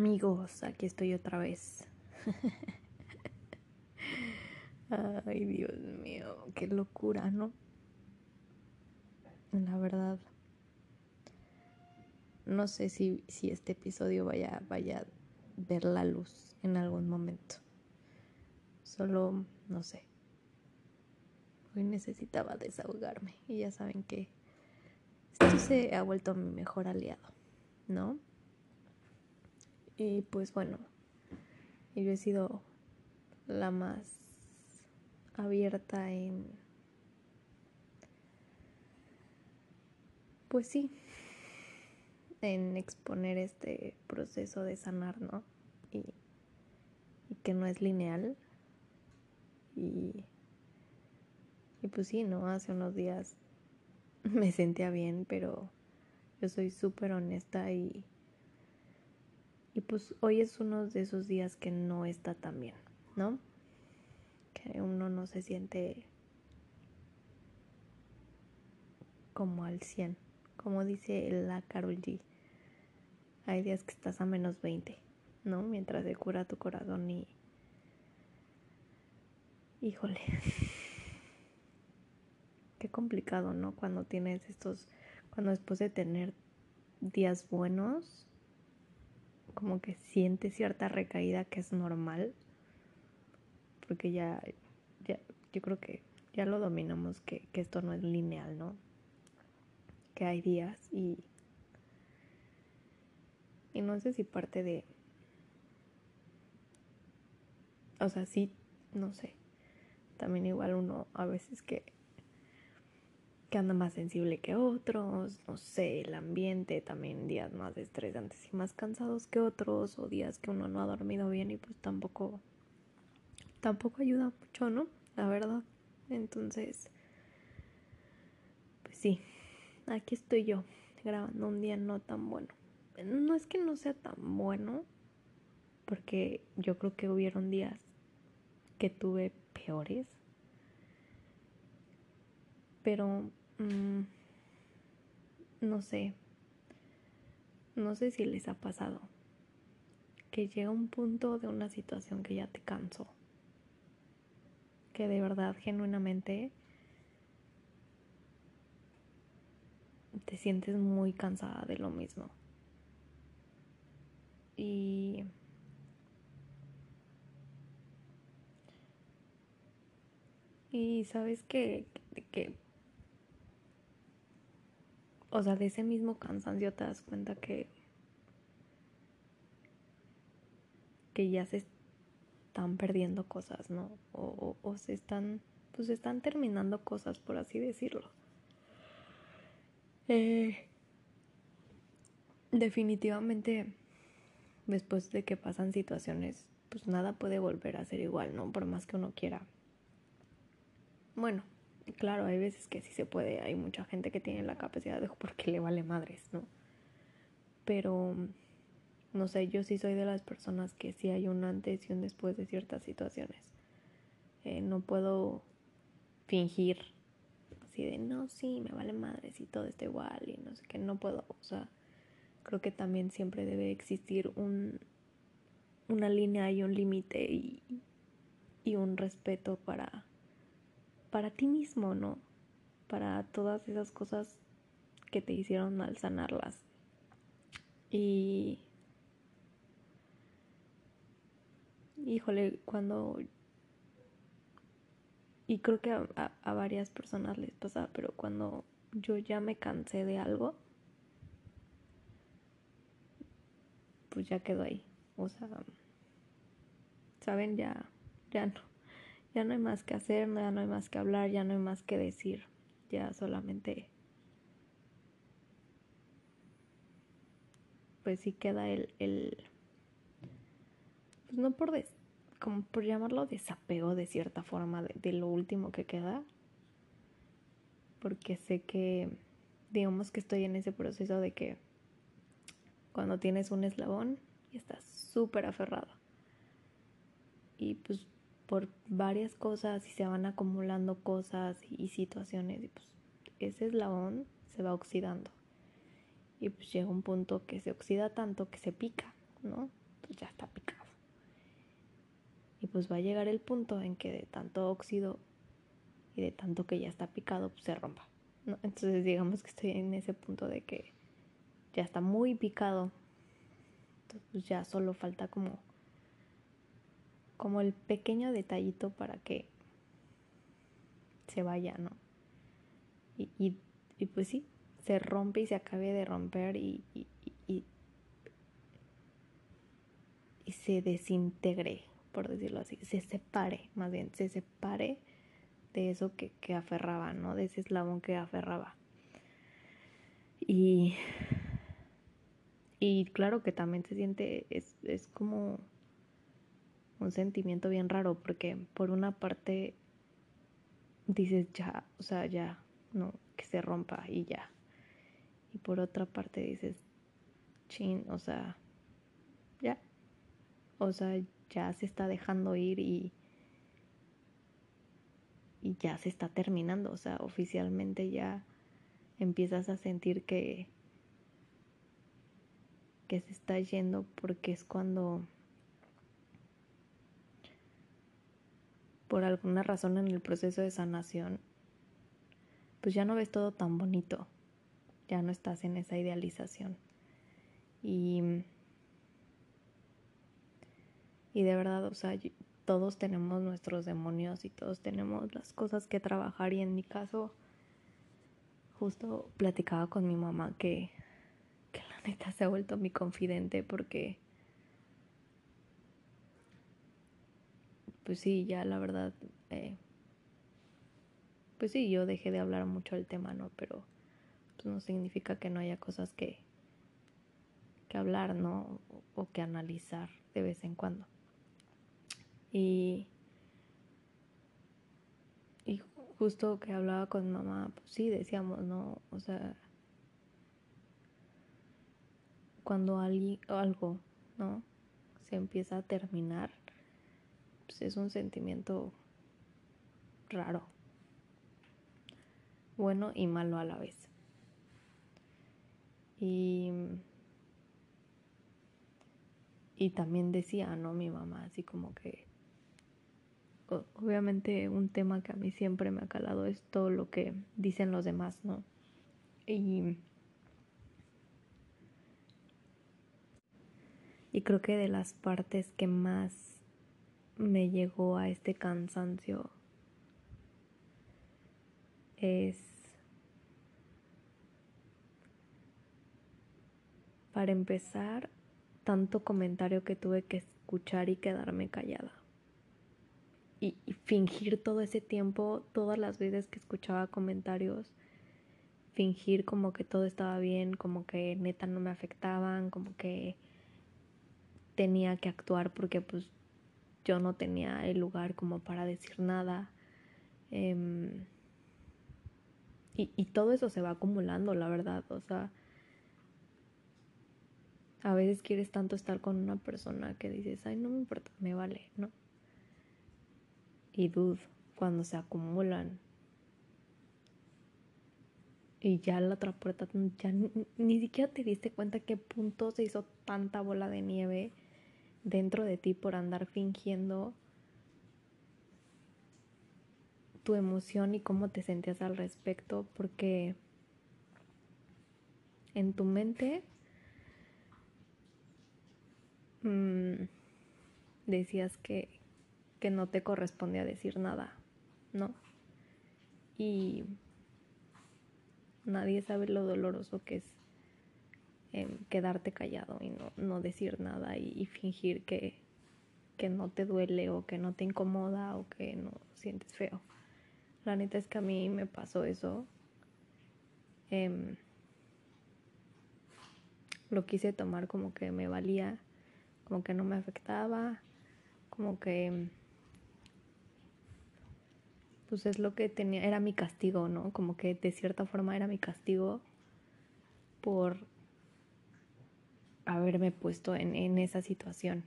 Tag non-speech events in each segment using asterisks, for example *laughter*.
Amigos, aquí estoy otra vez. *laughs* Ay, Dios mío, qué locura, ¿no? La verdad, no sé si, si este episodio vaya, vaya a ver la luz en algún momento. Solo, no sé. Hoy necesitaba desahogarme y ya saben que esto se ha vuelto mi mejor aliado, ¿no? Y pues bueno, yo he sido la más abierta en... Pues sí, en exponer este proceso de sanar, ¿no? Y, que no es lineal. Y, y pues sí, ¿no? Hace unos días *laughs* me sentía bien, pero yo soy súper honesta y y pues hoy es uno de esos días que no está tan bien, ¿no? Que uno no se siente como al 100, como dice la Carol G. Hay días que estás a menos 20, ¿no? Mientras se cura tu corazón y... Híjole. *laughs* Qué complicado, ¿no? Cuando tienes estos... Cuando después de tener días buenos, como que siente cierta recaída que es normal, porque ya, ya yo creo que ya lo dominamos, que, que esto no es lineal, ¿no? Que hay días y, y no sé si parte de, o sea, sí, no sé, también igual uno a veces que que anda más sensible que otros, no sé, el ambiente, también días más estresantes y más cansados que otros, o días que uno no ha dormido bien y pues tampoco, tampoco ayuda mucho, ¿no? La verdad. Entonces, pues sí, aquí estoy yo, grabando un día no tan bueno. No es que no sea tan bueno, porque yo creo que hubieron días que tuve peores, pero Mm, no sé, no sé si les ha pasado que llega un punto de una situación que ya te cansó, que de verdad, genuinamente, te sientes muy cansada de lo mismo. Y y sabes que, que o sea, de ese mismo cansancio te das cuenta que, que ya se están perdiendo cosas, ¿no? O, o, se están, pues están terminando cosas, por así decirlo. Eh, definitivamente, después de que pasan situaciones, pues nada puede volver a ser igual, ¿no? Por más que uno quiera. Bueno, claro, hay veces que sí se puede, hay mucha gente que tiene la capacidad de porque le vale madres, ¿no? Pero, no sé, yo sí soy de las personas que sí hay un antes y un después de ciertas situaciones. Eh, no puedo fingir así de, no, sí, me vale madres y todo está igual y no sé qué, no puedo, o sea, creo que también siempre debe existir un, una línea y un límite y, y un respeto para para ti mismo, ¿no? Para todas esas cosas que te hicieron mal sanarlas. Y... Híjole, cuando... Y creo que a, a, varias personas les pasa, pero cuando yo ya me cansé de algo, pues ya quedó ahí. O sea, ¿saben? Ya, ya no ya no hay más que hacer, ya no hay más que hablar, ya no hay más que decir, ya solamente pues sí queda el, el pues no por des, como por llamarlo desapego de cierta forma de, de lo último que queda porque sé que digamos que estoy en ese proceso de que cuando tienes un eslabón y estás súper aferrado. Y pues por varias cosas y se van acumulando cosas y situaciones y pues ese eslabón se va oxidando y pues llega un punto que se oxida tanto que se pica, ¿no? pues ya está picado. Y pues va a llegar el punto en que de tanto óxido y de tanto que ya está picado, pues se rompa. Entonces digamos que estoy en ese punto de que ya está muy picado. Entonces pues ya solo falta como como el pequeño detallito para que se vaya, ¿no? Y, pues sí, se rompe y se acabe de romper y, y, y se desintegre, por decirlo así, se separe, más bien, se separe de eso que, que aferraba, ¿no? De ese eslabón que aferraba. Y, y claro que también se siente, es, es como un sentimiento bien raro, porque por una parte dices ya, o sea, ya, no, que se rompa y ya. Y por otra parte dices, chin, o sea, ya. O sea, ya se está dejando ir y, y ya se está terminando, o sea, oficialmente ya empiezas a sentir que que se está yendo porque es cuando por alguna razón en el proceso de sanación pues ya no ves todo tan bonito, ya no estás en esa idealización. Y, y de verdad, o sea, todos tenemos nuestros demonios y todos tenemos las cosas que trabajar y en mi caso justo platicaba con mi mamá que, que la neta se ha vuelto mi confidente porque pues sí, ya la verdad eh, pues sí, yo dejé de hablar mucho del tema, ¿no? Pero pues no significa que no haya cosas que, que hablar, ¿no? O, que analizar de vez en cuando. Y, y justo que hablaba con mamá, pues sí, decíamos, ¿no? O sea, cuando algo, ¿no? Se empieza a terminar, pues es un sentimiento raro, bueno y malo a la vez. Y y también decía, ¿no? Mi mamá, así como que obviamente un tema que a mí siempre me ha calado es todo lo que dicen los demás, ¿no? Y, y creo que de las partes que más me llegó a este cansancio es para empezar tanto comentario que tuve que escuchar y quedarme callada. Y, fingir todo ese tiempo, todas las veces que escuchaba comentarios, fingir como que todo estaba bien, como que neta no me afectaban, como que tenía que actuar porque pues yo no tenía el lugar como para decir nada. Em, y, todo eso se va acumulando, la verdad. O sea, a veces quieres tanto estar con una persona que dices, ay, no me importa, me vale, ¿no? y dude cuando se acumulan. Y ya la otra puerta, ya ni, siquiera te diste cuenta qué punto se hizo tanta bola de nieve dentro de ti por andar fingiendo tu emoción y cómo te sentías al respecto, porque en tu mente mmm, decías que que no te correspondía decir nada, ¿no? Y nadie sabe lo doloroso que es quedarte callado y no, decir nada y, fingir que, que, no te duele o que no te incomoda o que no sientes feo. La neta es que a mí me pasó eso. Em, lo quise tomar como que me valía, como que no me afectaba, como que pues es lo que tenía, era mi castigo, ¿no? Como que de cierta forma era mi castigo por haberme puesto en, en esa situación.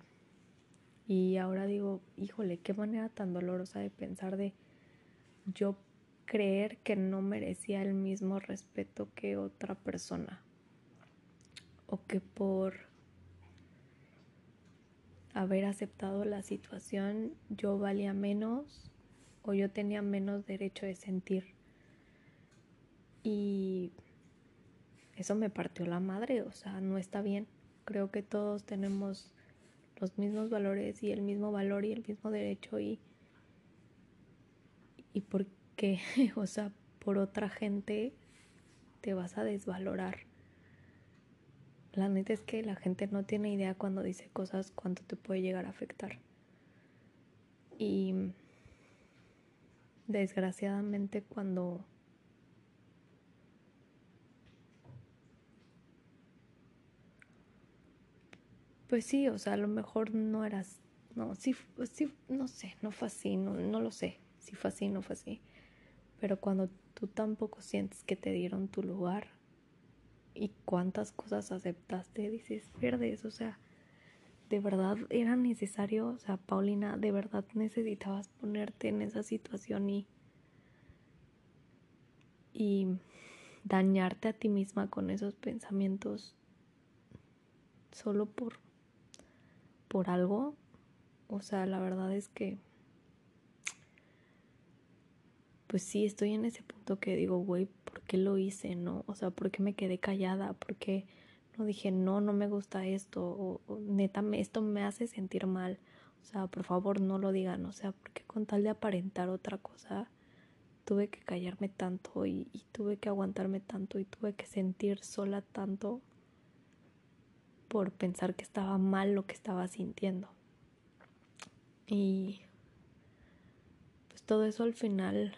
Y ahora digo, híjole, qué manera tan dolorosa de pensar de yo creer que no merecía el mismo respeto que otra persona. O que por haber aceptado la situación yo valía menos o yo tenía menos derecho de sentir. Y eso me partió la madre, o sea, no está bien. Creo que todos tenemos los mismos valores y el mismo valor y el mismo derecho y y porque, *laughs* o sea, por otra gente te vas a desvalorar. La neta es que la gente no tiene idea cuando dice cosas cuánto te puede llegar a afectar. Y desgraciadamente cuando pues sí, o sea, a lo mejor no eras, no, sí, sí, no sé, no fue así, no, no lo sé, si fue así, no fue así. Pero cuando tú tampoco sientes que te dieron tu lugar y cuántas cosas aceptaste, dices, verdes, o sea, de verdad era necesario, o sea, Paulina, de verdad necesitabas ponerte en esa situación y, y dañarte a ti misma con esos pensamientos solo por por algo. O sea, la verdad es que pues sí, estoy en ese punto que digo, güey, ¿por qué lo hice? ¿No? O sea, ¿por qué me quedé callada? ¿Por qué no dije, no, no me gusta esto? O, neta, esto me hace sentir mal. O sea, por favor, no lo digan. O sea, porque con tal de aparentar otra cosa, tuve que callarme tanto y, y tuve que aguantarme tanto y tuve que sentir sola tanto por pensar que estaba mal lo que estaba sintiendo. Y pues todo eso al final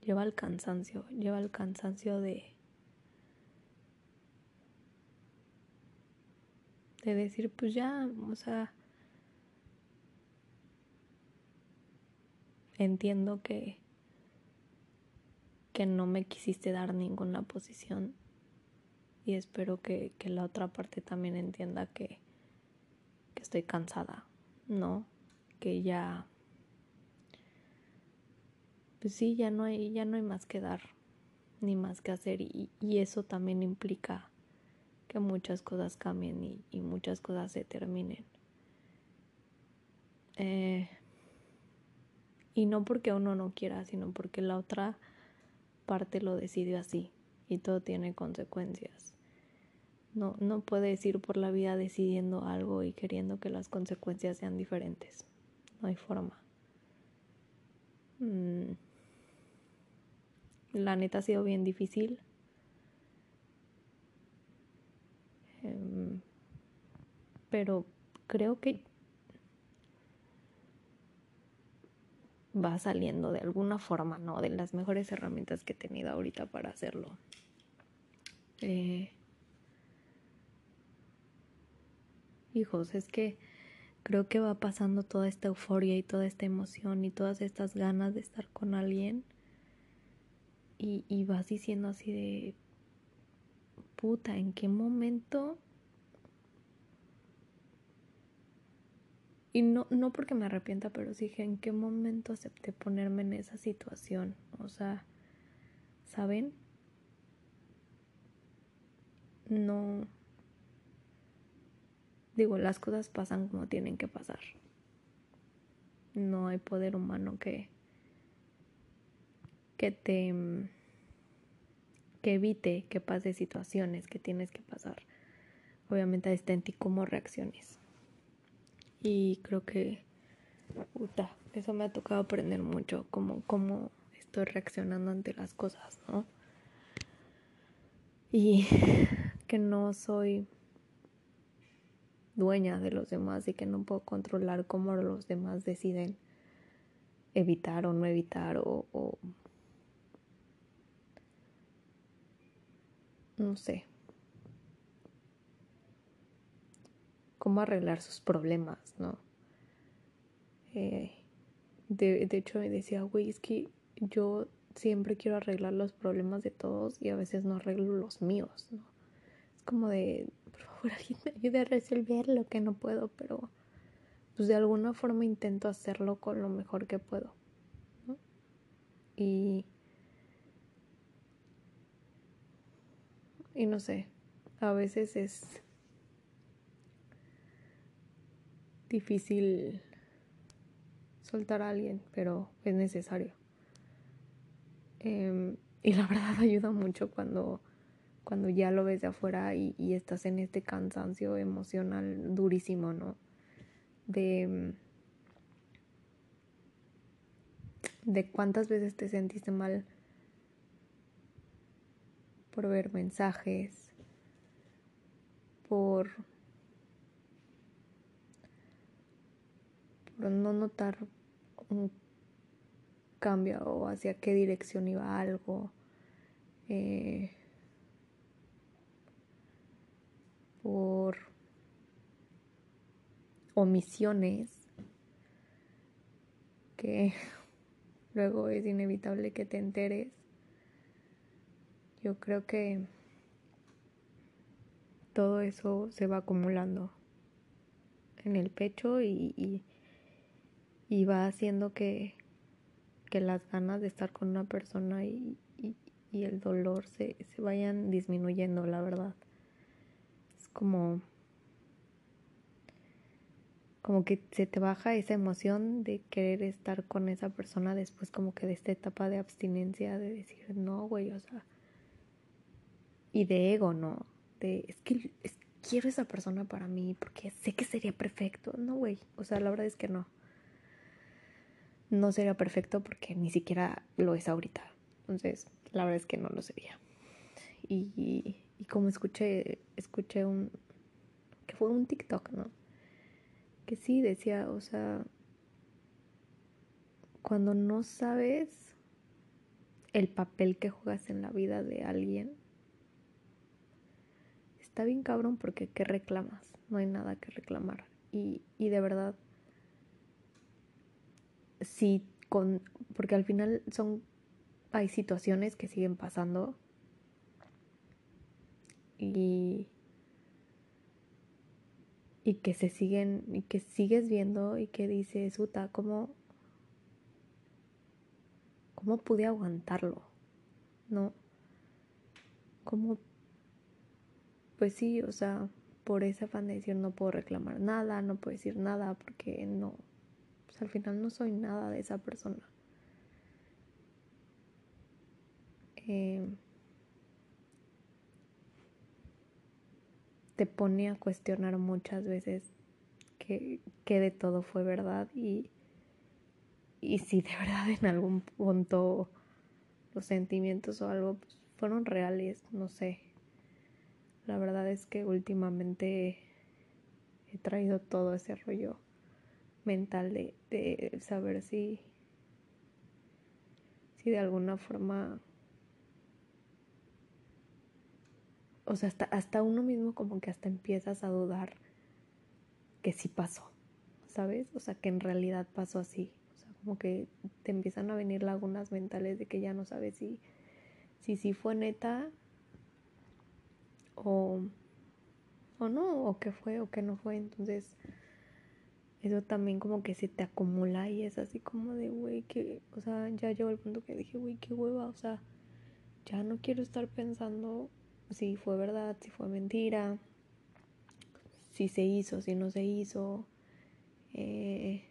lleva al cansancio, lleva al cansancio de de decir, pues ya, o sea, entiendo que que no me quisiste dar ninguna posición y espero que, que la otra parte también entienda que, que estoy cansada, ¿no? Que ya pues sí, ya no hay, ya no hay más que dar, ni más que hacer, y, y eso también implica que muchas cosas cambien y, y muchas cosas se terminen. Eh, y no porque uno no quiera, sino porque la otra parte lo decidió así y todo tiene consecuencias. No, no puedes ir por la vida decidiendo algo y queriendo que las consecuencias sean diferentes. No hay forma. Mm. La neta ha sido bien difícil. Em, pero creo que va saliendo de alguna forma, ¿no? De las mejores herramientas que he tenido ahorita para hacerlo. Eh, hijos, es que creo que va pasando toda esta euforia y toda esta emoción y todas estas ganas de estar con alguien y, vas diciendo así de, puta, ¿en qué momento? Y no, no porque me arrepienta, pero sí dije, ¿en qué momento acepté ponerme en esa situación? O sea, ¿saben? No. Digo, las cosas pasan como tienen que pasar. No hay poder humano que, que te que evite que pase situaciones que tienes que pasar. Obviamente está en ti cómo reacciones. Y creo que puta, eso me ha tocado aprender mucho, como cómo estoy reaccionando ante las cosas, ¿no? Y *laughs* que no soy dueña de los demás y que no puedo controlar cómo los demás deciden evitar o no evitar o, no sé, cómo arreglar sus problemas, ¿no? Eh, de, de, hecho, me decía, güey, es que yo siempre quiero arreglar los problemas de todos y a veces no arreglo los míos, ¿no? Como de, por favor, *laughs* alguien me ayude a resolver lo que no puedo, pero pues de alguna forma intento hacerlo con lo mejor que puedo. Y Y no sé, a veces es... difícil soltar a alguien, pero es necesario. Em, y la *laughs* verdad ayuda mucho cuando, cuando ya lo ves de afuera y, estás en este cansancio emocional durísimo, ¿no? De, de cuántas veces te sentiste mal por ver mensajes, por, por no notar un cambio o hacia qué dirección iba algo. Eh, por omisiones que *laughs* luego es inevitable que te enteres. Yo creo que todo eso se va acumulando en el pecho y, y va haciendo que, que las ganas de estar con una persona y, y, el dolor se, se vayan disminuyendo, la verdad. Es como como que se te baja esa emoción de querer estar con esa persona después como que de esta etapa de abstinencia de decir no güey o sea y de ego no de es que quiero esa persona para mí porque sé que sería perfecto no güey o sea la verdad es que no no sería perfecto porque ni siquiera lo es ahorita. Entonces, la verdad es que no lo sería. Y, y, como escuché, escuché un, que fue un TikTok, ¿no? Que sí decía, o sea, cuando no sabes el papel que juegas en la vida de alguien, está bien cabrón porque ¿qué reclamas? No hay nada que reclamar. Y, y de verdad, sí, con, porque al final son, hay situaciones que siguen pasando y, y que se siguen, y que sigues viendo y que dices, Uta, ¿cómo, cómo pude aguantarlo? ¿No? ¿Cómo? Pues sí, o sea, por esa afán no puedo reclamar nada, no puedo decir nada porque no, al final no soy nada de esa persona. Eh, te pone a cuestionar muchas veces que, de todo fue verdad y, y si de *laughs* verdad en algún punto los sentimientos o algo pues, fueron reales, no sé. La verdad es que últimamente he traído todo ese rollo mental de, de saber si, si de alguna forma, o sea, hasta, hasta uno mismo como que hasta empiezas a dudar que sí pasó, ¿sabes? O sea, que en realidad pasó así. O sea, como que te empiezan a venir lagunas mentales de que ya no sabes si si, si fue neta o, o no, o qué fue o qué no fue. Entonces, eso también como que se te acumula y es así como de, güey, que, o sea, ya llegó el punto que dije, güey, qué hueva, o sea, ya no quiero estar pensando si fue verdad, si fue mentira, si se hizo, si no se hizo. Eh,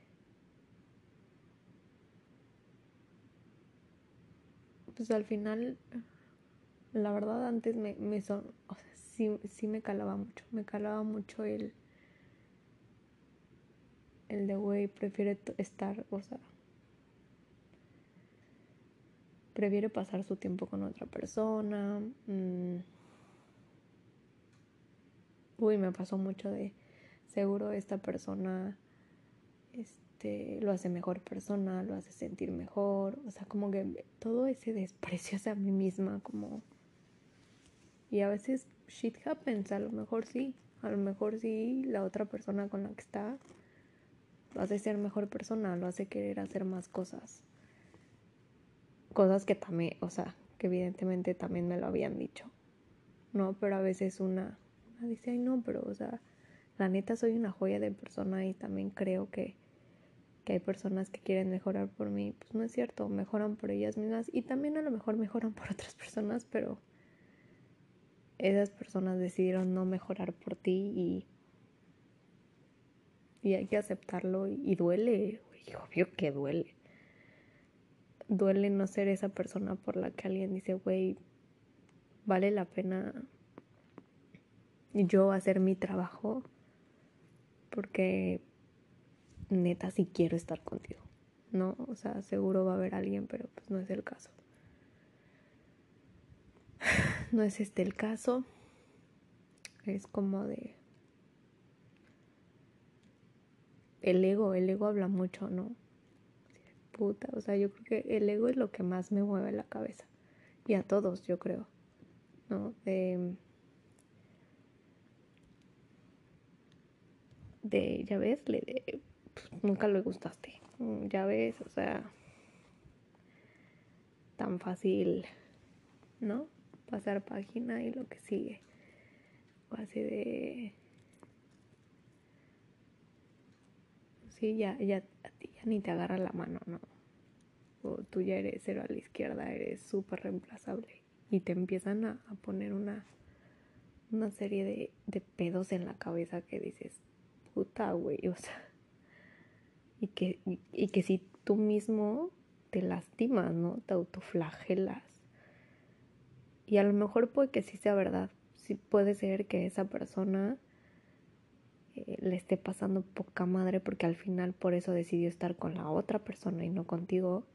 pues al final, la verdad antes me, me son, o sea, sí, sí me calaba mucho, me calaba mucho el el de güey prefiere estar, o sea, prefiere pasar su tiempo con otra persona. Mm. Uy, me pasó mucho de seguro esta persona este lo hace mejor persona, lo hace sentir mejor, o sea, como que todo ese desprecio hacia mí misma como y a veces shit happens, a lo mejor sí, a lo mejor sí la otra persona con la que está lo hace ser mejor persona, lo hace querer hacer más cosas. Cosas que también, o sea, que evidentemente también me lo habían dicho. No, pero a veces una, dice, ay no, pero, o sea, la neta soy una joya de persona y también creo que, que hay personas que quieren mejorar por mí. Pues no es cierto, mejoran por ellas mismas y también a lo mejor mejoran por otras personas, pero esas personas decidieron no mejorar por ti y y hay que aceptarlo y, duele, obvio que duele. Duele no ser esa persona por la que alguien dice, güey, vale la pena yo hacer mi trabajo porque neta sí quiero estar contigo, ¿no? O sea, seguro va a haber alguien, pero pues no es el caso. *laughs* No es este el caso. Es como de... El ego, el ego habla mucho, ¿no? Puta, o sea, yo creo que el ego es lo que más me mueve la cabeza. Y a todos, yo creo. ¿No? De de, ya ves, le, pues, nunca le gustaste, mm, ya ves, o sea, tan fácil, ¿no? Pasar página y lo que sigue. O así de... Sí, ya, ya, a ti ya ni te agarra la mano, ¿no? O tú ya eres cero a la izquierda, eres súper reemplazable. Y te empiezan a, poner una, una serie de, de pedos en la cabeza que dices, puta, güey, o sea, y que, y, que si tú mismo te lastimas, ¿no? Te autoflagelas. Y a lo mejor puede que sí sea verdad. Sí puede ser que esa persona eh, le esté pasando poca madre porque al final por eso decidió estar con la otra persona y no contigo.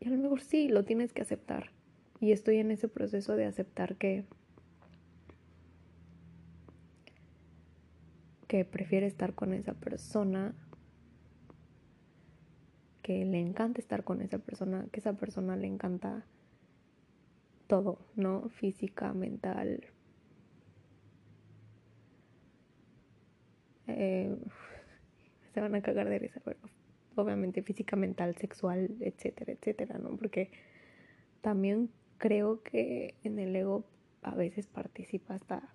Y a lo mejor sí, lo tienes que aceptar. Y estoy en ese proceso de aceptar que que prefiere estar con esa persona, que le encanta estar con esa persona, que esa persona le encanta todo, ¿no? Física, mental. Eh, *laughs* se van a cagar de risa, pero obviamente física, mental, sexual, etcétera, etcétera, ¿no? Porque también creo que en el ego a veces participa hasta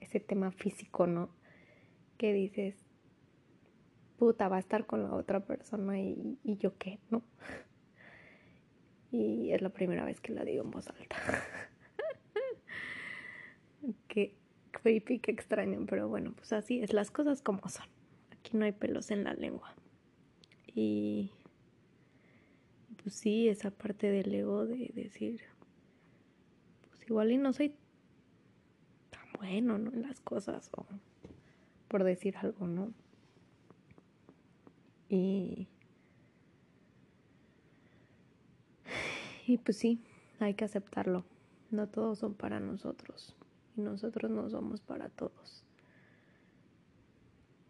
ese tema físico, ¿no? Que dices, puta, va a estar con la otra persona y, yo qué, ¿no? *laughs* Y es la primera vez que la digo en voz alta. *laughs* qué creepy, qué extraño, pero bueno, pues así es, las cosas como son. Aquí no hay pelos en la lengua. Y pues sí, esa parte del ego de decir, pues igual y no soy tan bueno, ¿no? En las cosas o por decir algo, ¿no? Y, y pues sí, hay que aceptarlo. No todos son para nosotros y nosotros no somos para todos.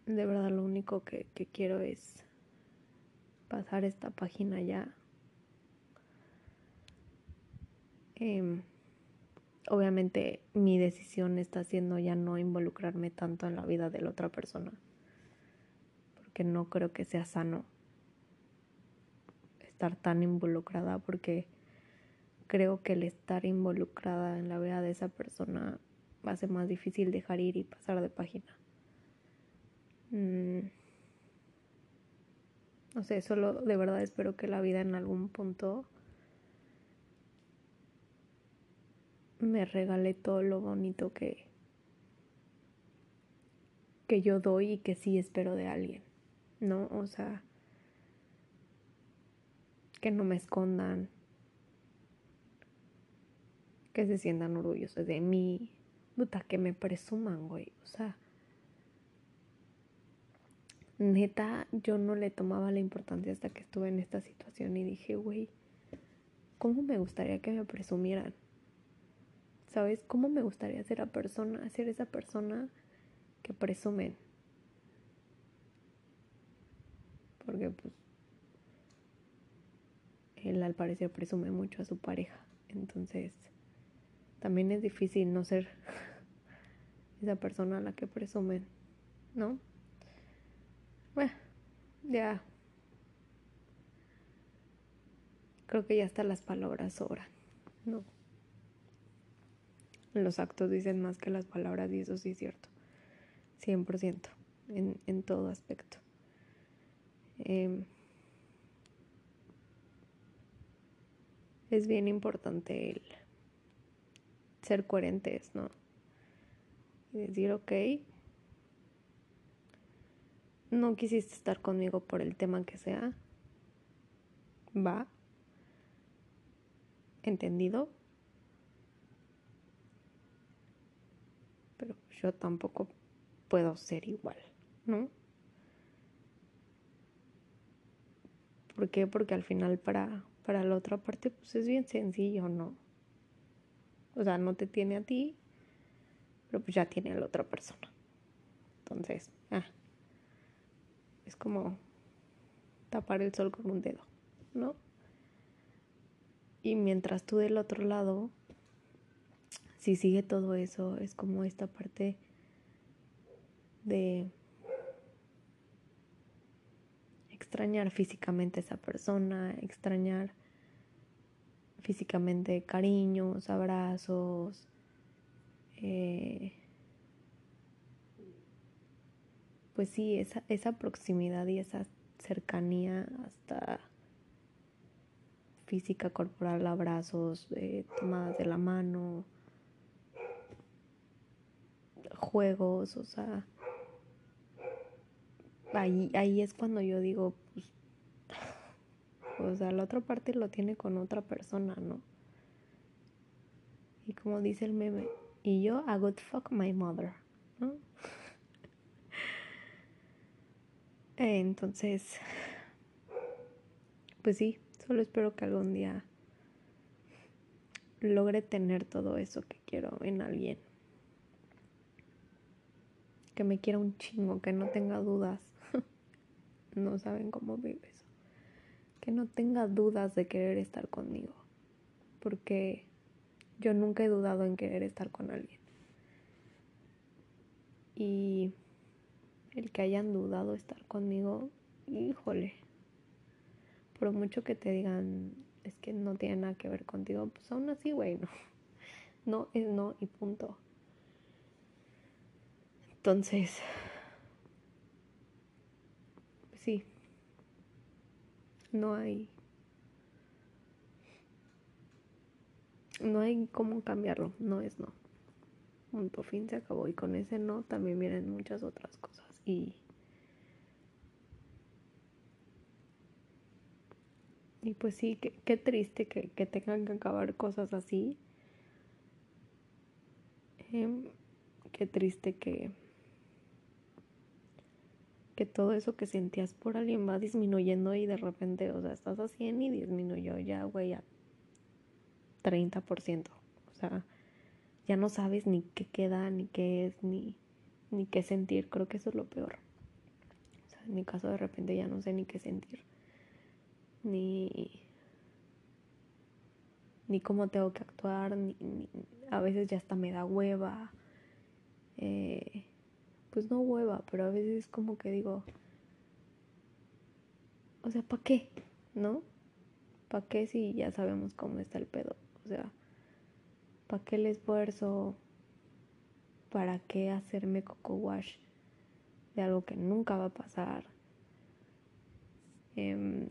De verdad lo único que, que quiero es pasar esta página ya. Eh, obviamente mi decisión está siendo ya no involucrarme tanto en la vida de la otra persona, porque no creo que sea sano estar tan involucrada, porque creo que el estar involucrada en la vida de esa persona ser más difícil dejar ir y pasar de página. Mm. No sé, solo de verdad espero que la vida en algún punto me regalé todo lo bonito que que yo doy y que sí espero de alguien, ¿no? O sea, que no me escondan, que se sientan orgullosos de mí, puta, que me presuman, güey, o sea, neta, yo no le tomaba la importancia hasta que estuve en esta situación y dije, güey, ¿cómo me gustaría que me presumieran? ¿Sabes? ¿Cómo me gustaría ser, a persona, ser esa persona que presumen? Porque pues él al parecer presume mucho a su pareja. Entonces también es difícil no ser *laughs* esa persona a la que presumen, ¿no? Bueno, ya. Creo que ya hasta las palabras sobran, ¿no? Los actos dicen más que las palabras y eso sí es cierto. 100% en, en todo aspecto. Em, es bien importante el ser coherentes, ¿no? Y decir, ok, no quisiste estar conmigo por el tema que sea. Va. ¿Entendido? Pero yo tampoco puedo ser igual, ¿no? ¿Por qué? Porque al final para, para la otra parte pues es bien sencillo, ¿no? O sea, no te tiene a ti, pero pues ya tiene a la otra persona. Entonces, ah, es como tapar el sol con un dedo, ¿no? Y mientras tú del otro lado, si sigue todo eso, es como esta parte de extrañar físicamente a esa persona, extrañar físicamente cariños, abrazos, eh, pues sí, esa, esa proximidad y esa cercanía hasta física corporal, abrazos, eh, tomadas de la mano, juegos, o sea, ahí, ahí es cuando yo digo, pues, *laughs* o sea, la otra parte lo tiene con otra persona, ¿no? Y como dice el meme, y yo I would fuck my mother, ¿no? *laughs* Entonces, pues sí, solo espero que algún día logre tener todo eso que quiero en alguien. Que me quiera un chingo, que no tenga dudas *laughs* no saben cómo vive eso. Que no tenga dudas de querer estar conmigo. Porque yo nunca he dudado en querer estar con alguien. Y el que hayan dudado estar conmigo, híjole. Por mucho que te digan, es que no tiene nada que ver contigo, pues aún así, güey, no. *laughs* No es no y punto. Entonces, sí, no hay, no hay cómo cambiarlo, no es no. Punto. Fin se acabó. Y con ese no también vienen muchas otras cosas. Y y pues sí, qué, triste que, que, tengan que acabar cosas así. Em, qué triste que, que todo eso que sentías por alguien va disminuyendo y de repente, o sea, estás a 100 y disminuyó ya, güey, a 30%. O sea, ya no sabes ni qué queda, ni qué es, ni, ni qué sentir. Creo que eso es lo peor. O sea, en mi caso de repente ya no sé ni qué sentir. Ni, ni cómo tengo que actuar, ni, a veces ya hasta me da hueva. Eh, pues no hueva, pero a veces como que digo, o sea, ¿para qué? ¿No? ¿Para qué si ya sabemos cómo está el pedo? O sea, ¿para qué el esfuerzo? ¿Para qué hacerme coco wash de algo que nunca va a pasar? Em,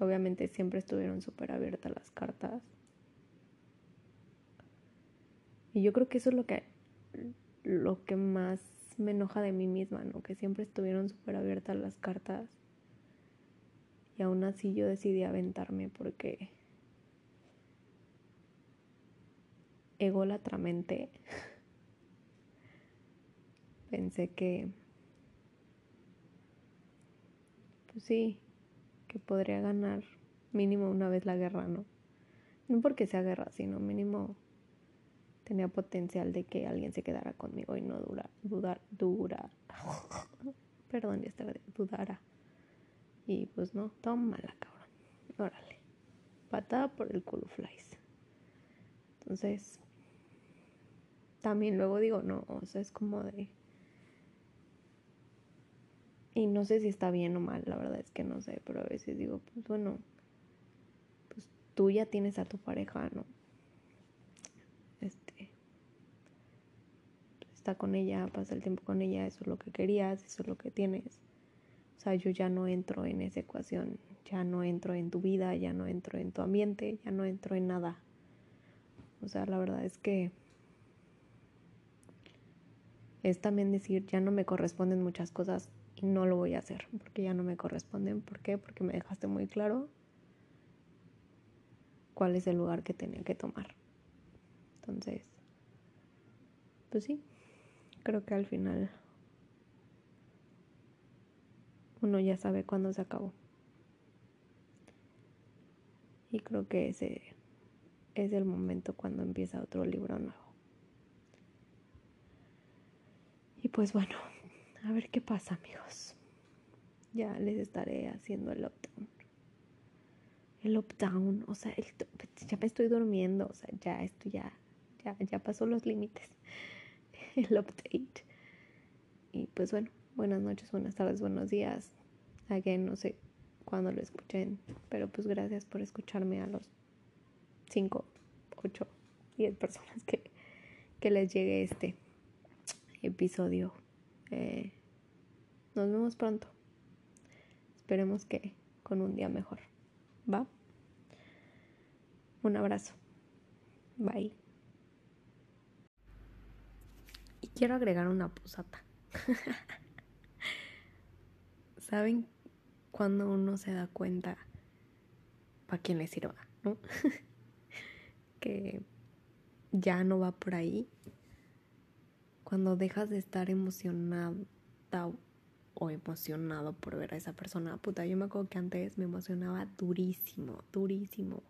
obviamente siempre estuvieron súper abiertas las cartas. Y yo creo que eso es lo que lo que más me enoja de mí misma, ¿no? Que siempre estuvieron súper abiertas las cartas. Y aún así yo decidí aventarme porque ególatramente *laughs* pensé que, pues sí, que podría ganar mínimo una vez la guerra, ¿no? No porque sea guerra, sino mínimo tenía potencial de que alguien se quedara conmigo y no dura, dudar, dura, *laughs* perdón, ya estaba, dudara. Y pues no, la cabrón. Órale. Patada por el culo flies. Entonces, también luego digo, no, o sea, es como de... Y no sé si está bien o mal, la verdad es que no sé, pero a veces digo, pues bueno, pues tú ya tienes a tu pareja, ¿no? Con ella, pasa el tiempo con ella, eso es lo que querías, eso es lo que tienes. O sea, yo ya no entro en esa ecuación, ya no entro en tu vida, ya no entro en tu ambiente, ya no entro en nada. O sea, la verdad es que es también decir, ya no me corresponden muchas cosas y no lo voy a hacer porque ya no me corresponden. ¿Por qué? Porque me dejaste muy claro cuál es el lugar que tenía que tomar. Entonces, pues sí, creo que al final uno ya sabe cuándo se acabó. Y creo que ese es el momento cuando empieza otro libro nuevo. Y pues bueno, a ver qué pasa amigos. Ya les estaré haciendo el lockdown. El lockdown, o sea, ya me estoy durmiendo, o sea, ya esto ya, ya, ya pasó los límites. *laughs* El update. Y pues bueno, buenas noches, buenas tardes, buenos días. Again, no sé cuándo lo escuchen, pero pues gracias por escucharme a los 5, 8, 10 personas que, que les llegue este episodio. Eh, nos vemos pronto. Esperemos que con un día mejor. ¿Va? Un abrazo. Bye. Y quiero agregar una posata. *laughs* ¿Saben cuando uno se da cuenta para quién le sirva, ¿no? *laughs* que ya no va por ahí. Cuando dejas de estar emocionada o emocionado por ver a esa persona, puta, yo me acuerdo que antes me emocionaba durísimo, durísimo.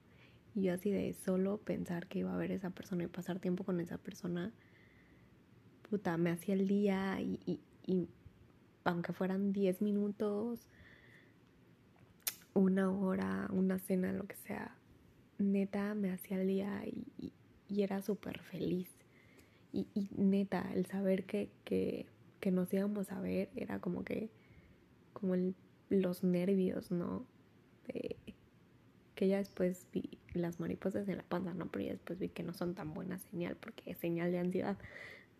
Y yo así de solo pensar que iba a ver a esa persona y pasar tiempo con esa persona, puta, me hacía el día y, y aunque fueran 10 minutos, una hora, una cena, lo que sea, neta me hacía el día y, era súper feliz. Y, neta, el saber que, que, que, nos íbamos a ver era como que, como los nervios, ¿no? que ya después vi las mariposas en la panza, ¿no? Pero ya después vi que no son tan buena señal porque es señal de ansiedad,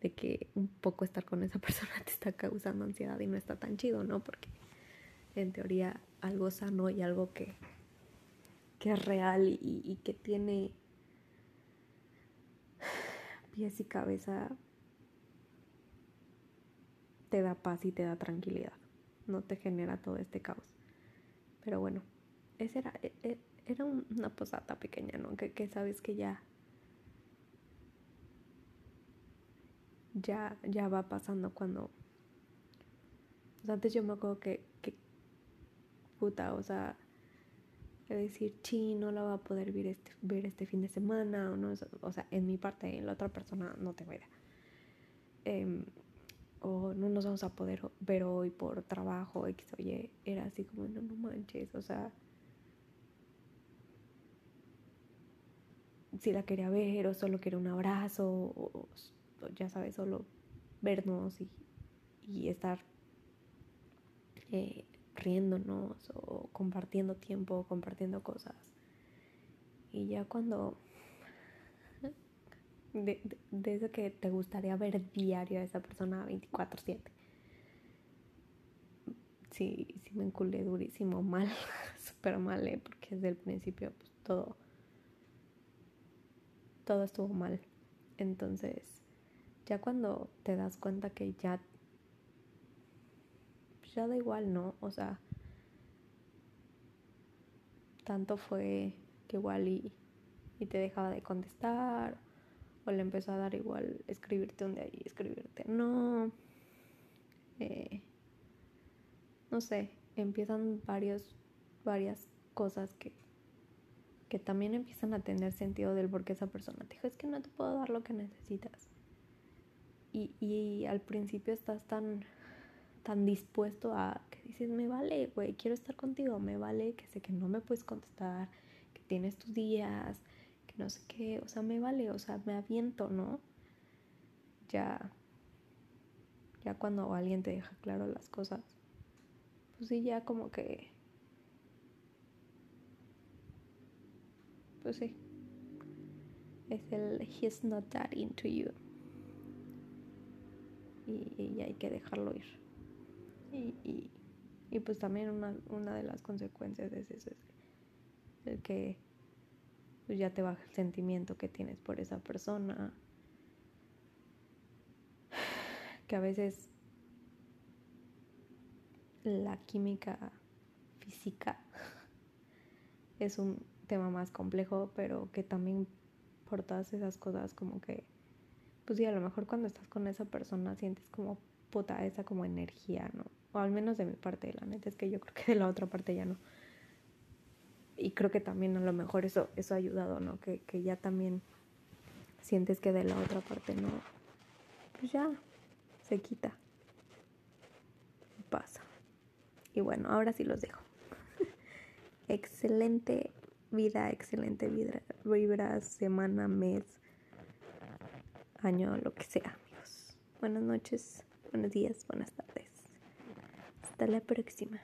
de que un poco estar con esa *laughs* persona te está causando ansiedad y no está tan chido, ¿no? Porque en teoría algo sano y algo que, que es real y, que tiene *sighs* pies y cabeza te da paz y te da tranquilidad, no te genera todo este caos. Pero bueno, esa era, e, e, era una posata pequeña, ¿no? Que, que, sabes que ya, ya, ya va pasando cuando... antes yo me acuerdo que, que puta, o sea, decir, chi, no la va a poder ver este, ver este fin de semana, o no, o sea, en mi parte, en la otra persona no tengo idea. Em, o no nos vamos a poder ver hoy por trabajo, X, oye, era así como, no, no manches, o sea, si la quería ver o solo quería un abrazo, o, ya sabes, solo vernos y, y estar eh, riéndonos o compartiendo tiempo, compartiendo cosas. Y ya cuando... *laughs* De, que te gustaría ver diario a esa persona 24/7. Sí, sí me enculé durísimo, *laughs* mal, súper mal, ¿eh? porque desde el principio pues todo, todo estuvo mal. Entonces, ya cuando te das cuenta que ya ya da igual, ¿no? O sea, tanto fue que igual y, te dejaba de contestar, o le empezó a dar igual escribirte un día y escribirte no. Eh, no sé, empiezan varios, varias cosas que, que también empiezan a tener sentido del por qué esa persona te dijo, es que no te puedo dar lo que necesitas. Y, y al principio estás tan tan dispuesto a que dices, me vale, güey, quiero estar contigo, me vale que sé que no me puedes contestar, que tienes tus días, que no sé qué, o sea, me vale, o sea, me aviento, ¿no? Ya, ya cuando alguien te deja claro las cosas, pues sí, ya como que, pues sí, es el he's not that into you. Y, y hay que dejarlo ir. Y, y, pues también una, una, de las consecuencias es eso, es el que pues ya te baja el sentimiento que tienes por esa persona, que a veces la química física es un tema más complejo, pero que también por todas esas cosas como que, pues sí, a lo mejor cuando estás con esa persona sientes como puta esa como energía, ¿no? O al menos de mi parte, la neta es que yo creo que de la otra parte ya no. Y creo que también a lo mejor eso, eso ha ayudado, ¿no? Que, que ya también sientes que de la otra parte no, pues ya se quita. Pasa. Y bueno, ahora sí los dejo. *laughs* excelente vida, excelente vida, vibra, semana, mes, año, lo que sea, amigos. Buenas noches, buenos días, buenas tardes. Hasta la próxima.